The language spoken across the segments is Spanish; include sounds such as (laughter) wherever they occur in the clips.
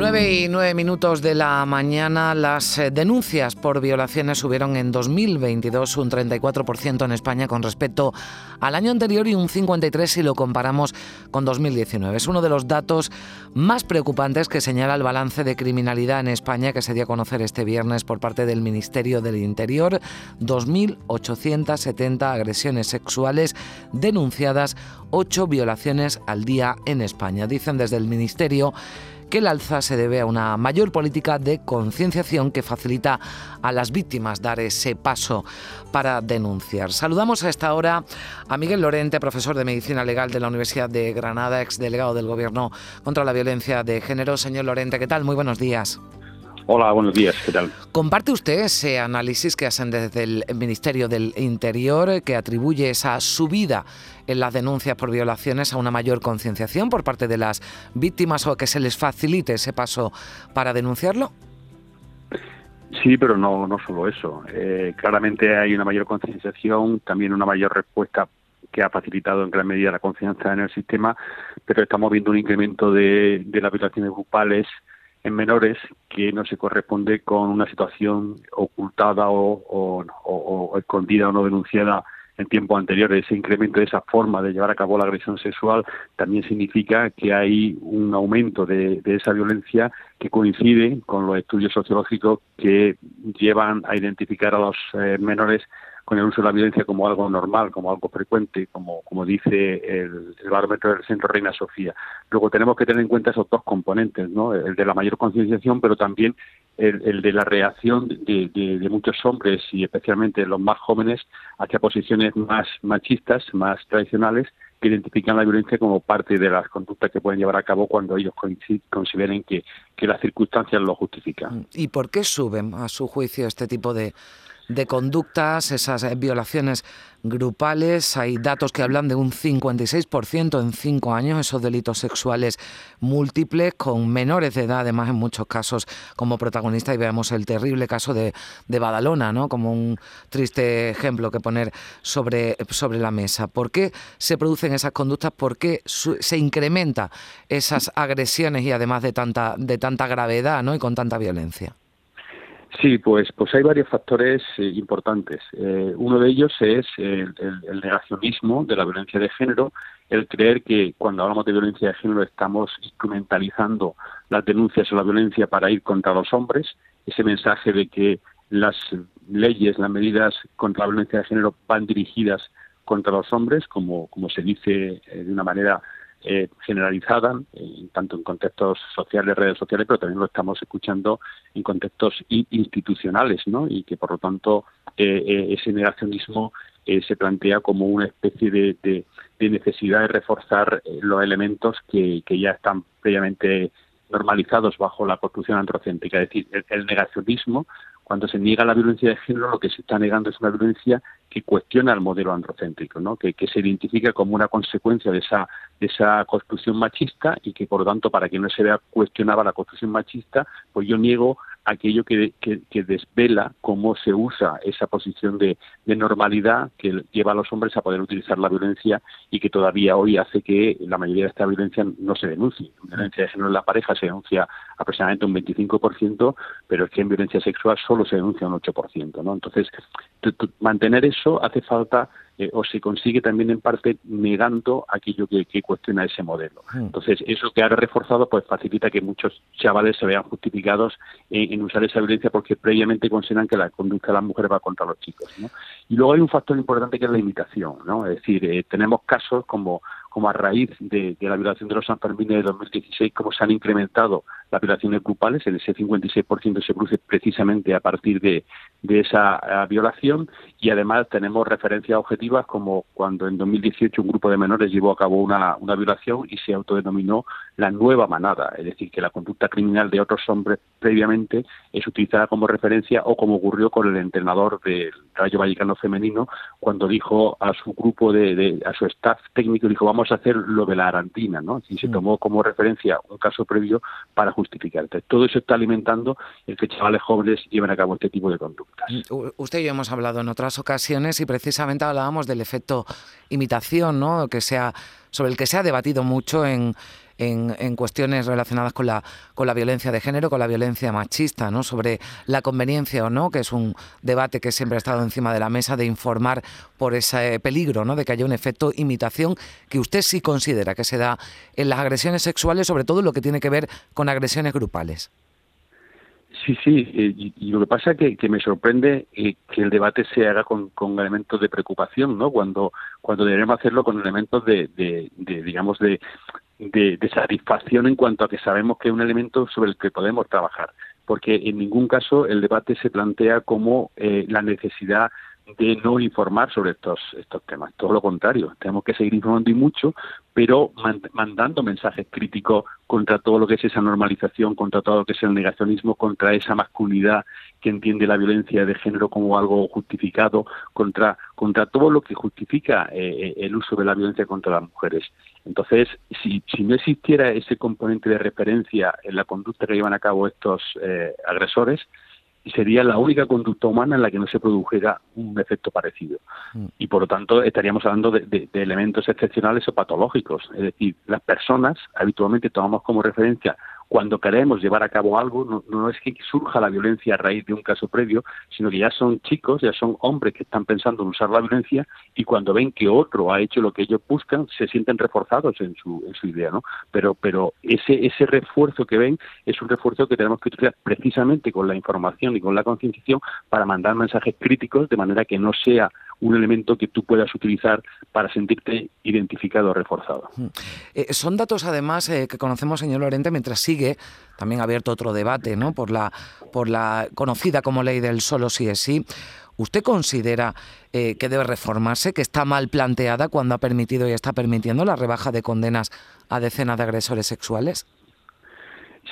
9 y 9 minutos de la mañana, las eh, denuncias por violaciones subieron en 2022 un 34% en España con respecto al año anterior y un 53% si lo comparamos con 2019. Es uno de los datos más preocupantes que señala el balance de criminalidad en España que se dio a conocer este viernes por parte del Ministerio del Interior. 2.870 agresiones sexuales denunciadas, 8 violaciones al día en España. Dicen desde el Ministerio que el alza se debe a una mayor política de concienciación que facilita a las víctimas dar ese paso para denunciar. Saludamos a esta hora a Miguel Lorente, profesor de Medicina Legal de la Universidad de Granada, ex delegado del Gobierno contra la Violencia de Género. Señor Lorente, ¿qué tal? Muy buenos días. Hola, buenos días, ¿qué tal? ¿Comparte usted ese análisis que hacen desde el Ministerio del Interior que atribuye esa subida en las denuncias por violaciones a una mayor concienciación por parte de las víctimas o que se les facilite ese paso para denunciarlo? Sí, pero no, no solo eso. Eh, claramente hay una mayor concienciación, también una mayor respuesta que ha facilitado en gran medida la confianza en el sistema, pero estamos viendo un incremento de, de las violaciones grupales en menores que no se corresponde con una situación ocultada o, o, escondida o no denunciada en tiempos anteriores. Ese incremento de esa forma de llevar a cabo la agresión sexual también significa que hay un aumento de, de esa violencia que coincide con los estudios sociológicos que llevan a identificar a los eh, menores con el uso de la violencia como algo normal, como algo frecuente, como, como dice el, barómetro del Centro Reina Sofía. Luego tenemos que tener en cuenta esos dos componentes, ¿no? el de la mayor concienciación, pero también el, de la reacción de, de, muchos hombres y especialmente los más jóvenes hacia posiciones más machistas, más tradicionales, que identifican la violencia como parte de las conductas que pueden llevar a cabo cuando ellos consideren que, que las circunstancias lo justifican. ¿Y por qué suben, a su juicio, este tipo de, de conductas, esas eh, violaciones grupales. Hay datos que hablan de un 56% en cinco años, esos delitos sexuales múltiples con menores de edad, además en muchos casos como protagonista. Y veamos el terrible caso de, de Badalona, ¿no? como un triste ejemplo que poner sobre, sobre la mesa. ¿Por qué se producen esas conductas? ¿Por qué se incrementa esas agresiones y además de tanta, de tanta gravedad ¿no? y con tanta violencia? Sí, pues, pues hay varios factores eh, importantes. Eh, uno de ellos es el, negacionismo de la violencia de género, el creer que cuando hablamos de violencia de género estamos instrumentalizando las denuncias o la violencia para ir contra los hombres, ese mensaje de que las leyes, las medidas contra la violencia de género van dirigidas contra los hombres, como, como se dice eh, de una manera eh, generalizada, eh, tanto en contextos sociales, redes sociales, pero también lo estamos escuchando en contextos institucionales, ¿no? Y que por lo tanto eh, ese negacionismo se plantea como una especie de, necesidad de reforzar los elementos que, ya están previamente normalizados bajo la construcción antropocéntrica. Es decir, el negacionismo cuando se niega la violencia de género, lo que se está negando es una violencia que cuestiona el modelo androcéntrico, ¿no? que, se identifica como una consecuencia de esa, de esa construcción machista y que, por lo tanto, para que no se vea cuestionada la construcción machista, pues yo niego aquello que, desvela cómo se usa esa posición de, normalidad que lleva a los hombres a poder utilizar la violencia y que todavía hoy hace que la mayoría de esta violencia no se denuncie. La violencia de género en la pareja se denuncia aproximadamente un 25%, pero es que en violencia sexual solo se denuncia un 8%. ¿no? Entonces, mantener eso hace falta eh, o se consigue también en parte negando aquello que, cuestiona ese modelo. Hmm. Entonces, eso que ha reforzado, pues facilita que muchos chavales se vean justificados en, usar esa violencia porque previamente consideran que la conducta de las mujeres va contra los chicos. Y luego hay un factor importante que es la imitación, ¿no? Es decir, eh, tenemos casos como como a raíz de, la violación de los Sanfermines de 2016, como se han incrementado las violaciones grupales, en ese 56% se produce precisamente a partir de, esa eh, violación y además tenemos referencias objetivas como cuando en 2018 un grupo de menores llevó a cabo una, una violación y se autodenominó la nueva manada, es decir, que la conducta criminal de otros hombres previamente es utilizada como referencia o como ocurrió con el entrenador del Rayo Vallecano femenino cuando dijo a su grupo de, a su staff técnico dijo vamos a hacer lo de la Arantina, ¿no? Y se mm. tomó como referencia un caso previo para justificar. todo eso está alimentando el que chavales jóvenes lleven a cabo este tipo de conducta. conductas. Mm, usted y yo hemos hablado en otras ocasiones y precisamente hablábamos del efecto imitación, ¿no? que sea, sobre el que se ha debatido mucho en, en, cuestiones relacionadas con la, con la violencia de género, con la violencia machista, ¿no? sobre la conveniencia o no, que es un debate que siempre ha estado encima de la mesa, de informar por ese peligro ¿no? de que haya un efecto imitación que usted sí considera que se da en las agresiones sexuales, sobre todo lo que tiene que ver con agresiones grupales. Sí, sí, eh, y, lo que pasa es que, me sorprende eh, que el debate se haga con, elementos de preocupación, ¿no? Cuando, cuando deberíamos hacerlo con elementos de digamos, de, de, satisfacción en cuanto a que sabemos que es un elemento sobre el que podemos trabajar, porque en ningún caso el debate se plantea como eh, la necesidad de no informar sobre estos estos temas. Todo lo contrario, tenemos que seguir informando y mucho, pero mandando mensajes críticos contra todo lo que es esa normalización, contra todo lo que es el negacionismo, contra esa masculinidad que entiende la violencia de género como algo justificado, contra contra todo lo que justifica eh, el uso de la violencia contra las mujeres. Entonces, si, si no existiera ese componente de referencia en la conducta que llevan a cabo estos eh, agresores, sería la única conducta humana en la que no se produjera un efecto parecido. Mm. Y por lo tanto estaríamos hablando de, elementos excepcionales o patológicos. Es decir, las personas habitualmente tomamos como referencia cuando queremos llevar a cabo algo, no, no, es que surja la violencia a raíz de un caso previo, sino que ya son chicos, ya son hombres que están pensando en usar la violencia y cuando ven que otro ha hecho lo que ellos buscan, se sienten reforzados en su, en su idea, ¿no? Pero, pero ese, ese refuerzo que ven es un refuerzo que tenemos que utilizar precisamente con la información y con la concienciación para mandar mensajes críticos de manera que no sea un elemento que tú puedas utilizar para sentirte identificado o reforzado. Mm. Eh, son datos, además, eh, que conocemos, señor Lorente, mientras sigue también abierto otro debate ¿no? por, la, por la conocida como ley del solo sí es sí. ¿Usted considera eh, que debe reformarse, que está mal planteada cuando ha permitido y está permitiendo la rebaja de condenas a decenas de agresores sexuales?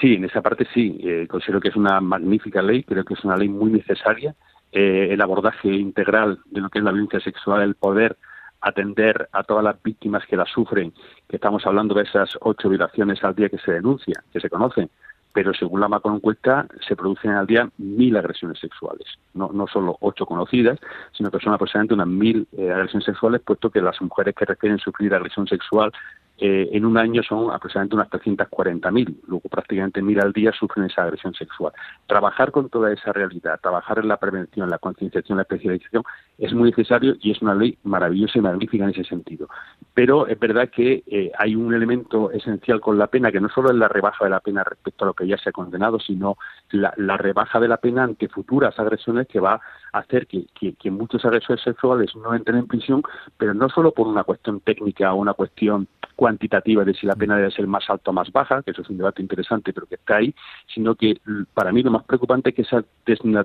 Sí, en esa parte sí. considero que es una magnífica ley, creo que es una ley muy necesaria eh, el abordaje integral de lo que es la violencia sexual, el poder atender a todas las víctimas que la sufren, que estamos hablando de esas ocho violaciones al día que se denuncian, que se conocen, pero según la Macron encuesta se producen al día mil agresiones sexuales, no, no solo ocho conocidas, sino que son aproximadamente unas mil eh, agresiones sexuales, puesto que las mujeres que requieren sufrir agresión sexual eh, en un año son aproximadamente unas 340.000, luego prácticamente mil al día sufren esa agresión sexual. Trabajar con toda esa realidad, trabajar en la prevención, la concienciación, la especialización es muy necesario y es una ley maravillosa y magnífica en ese sentido. Pero es verdad que eh, hay un elemento esencial con la pena que no solo es la rebaja de la pena respecto a lo que ya se ha condenado, sino la, rebaja de la pena ante futuras agresiones que va a hacer que, que muchos agresores sexuales no entren en prisión, pero no solo por una cuestión técnica o una cuestión cuantitativa de si la pena debe ser más alta o más baja, que eso es un debate interesante, pero que está ahí, sino que para mí lo más preocupante es que se ha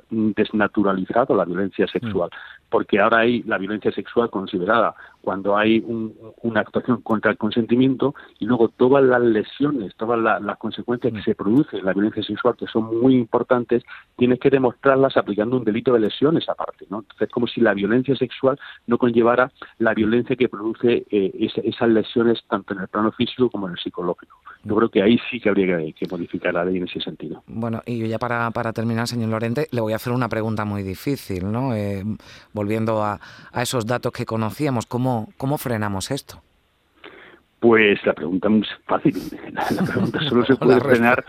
desnaturalizado la violencia sexual, mm. Porque ahora hay la violencia sexual considerada cuando hay una actuación contra el consentimiento y luego todas las lesiones, todas las consecuencias que mm. se producen en la violencia sexual, que son muy importantes, tienes que demostrarlas aplicando un delito de lesiones aparte, ¿no? Entonces, es como si la violencia sexual no conllevara la violencia que produce eh, esas lesiones tanto en el plano físico como en el psicológico. Yo creo que ahí sí que habría que, modificar la ley en ese sentido. Bueno, y ya para, para terminar, señor Lorente, le voy a hacer una pregunta muy difícil, ¿no? Eh, volviendo a, a, esos datos que conocíamos, ¿cómo, cómo frenamos esto? Pues la pregunta es fácil. (laughs) La, pregunta solo se puede frenar.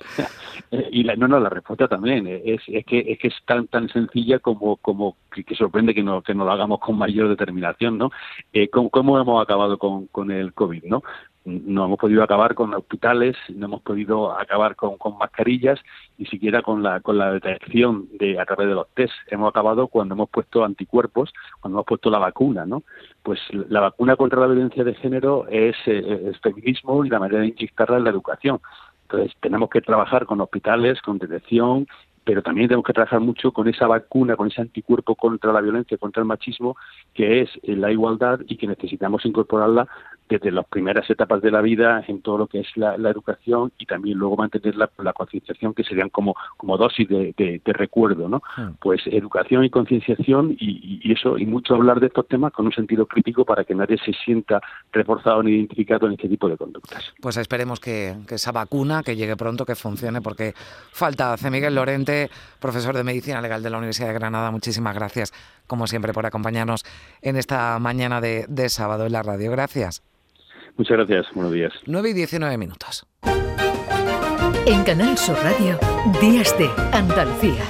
(laughs) y la, no, no, la respuesta también. Es, es, que, es que es tan tan sencilla como, como que, sorprende que no, que no lo hagamos con mayor determinación, ¿no? Eh, ¿cómo, ¿cómo, hemos acabado con, con el COVID, no? No hemos podido acabar con hospitales, no hemos podido acabar con, con, mascarillas, ni siquiera con la, con la detección de, a través de los test. Hemos acabado cuando hemos puesto anticuerpos, cuando hemos puesto la vacuna, ¿no? Pues la vacuna contra la violencia de género es, eh, es feminismo y la manera de inyectarla en la educación. Entonces tenemos que trabajar con hospitales, con detección pero también tenemos que trabajar mucho con esa vacuna, con ese anticuerpo contra la violencia, contra el machismo, que es la igualdad y que necesitamos incorporarla desde las primeras etapas de la vida en todo lo que es la, educación y también luego mantener la, concienciación que serían como, como dosis de, recuerdo, ¿no? Hmm. Pues educación y concienciación y, eso, y mucho hablar de estos temas con un sentido crítico para que nadie se sienta reforzado ni identificado en este tipo de conductas. Pues esperemos que, que esa vacuna, que llegue pronto, que funcione, porque falta. Hace Miguel Lorente, profesor de Medicina Legal de la Universidad de Granada, muchísimas gracias, como siempre, por acompañarnos en esta mañana de, de sábado en la radio. Gracias. Muchas gracias, buenos días. 9 y 19 minutos. En Canal Sur Radio, Días de Andalucía.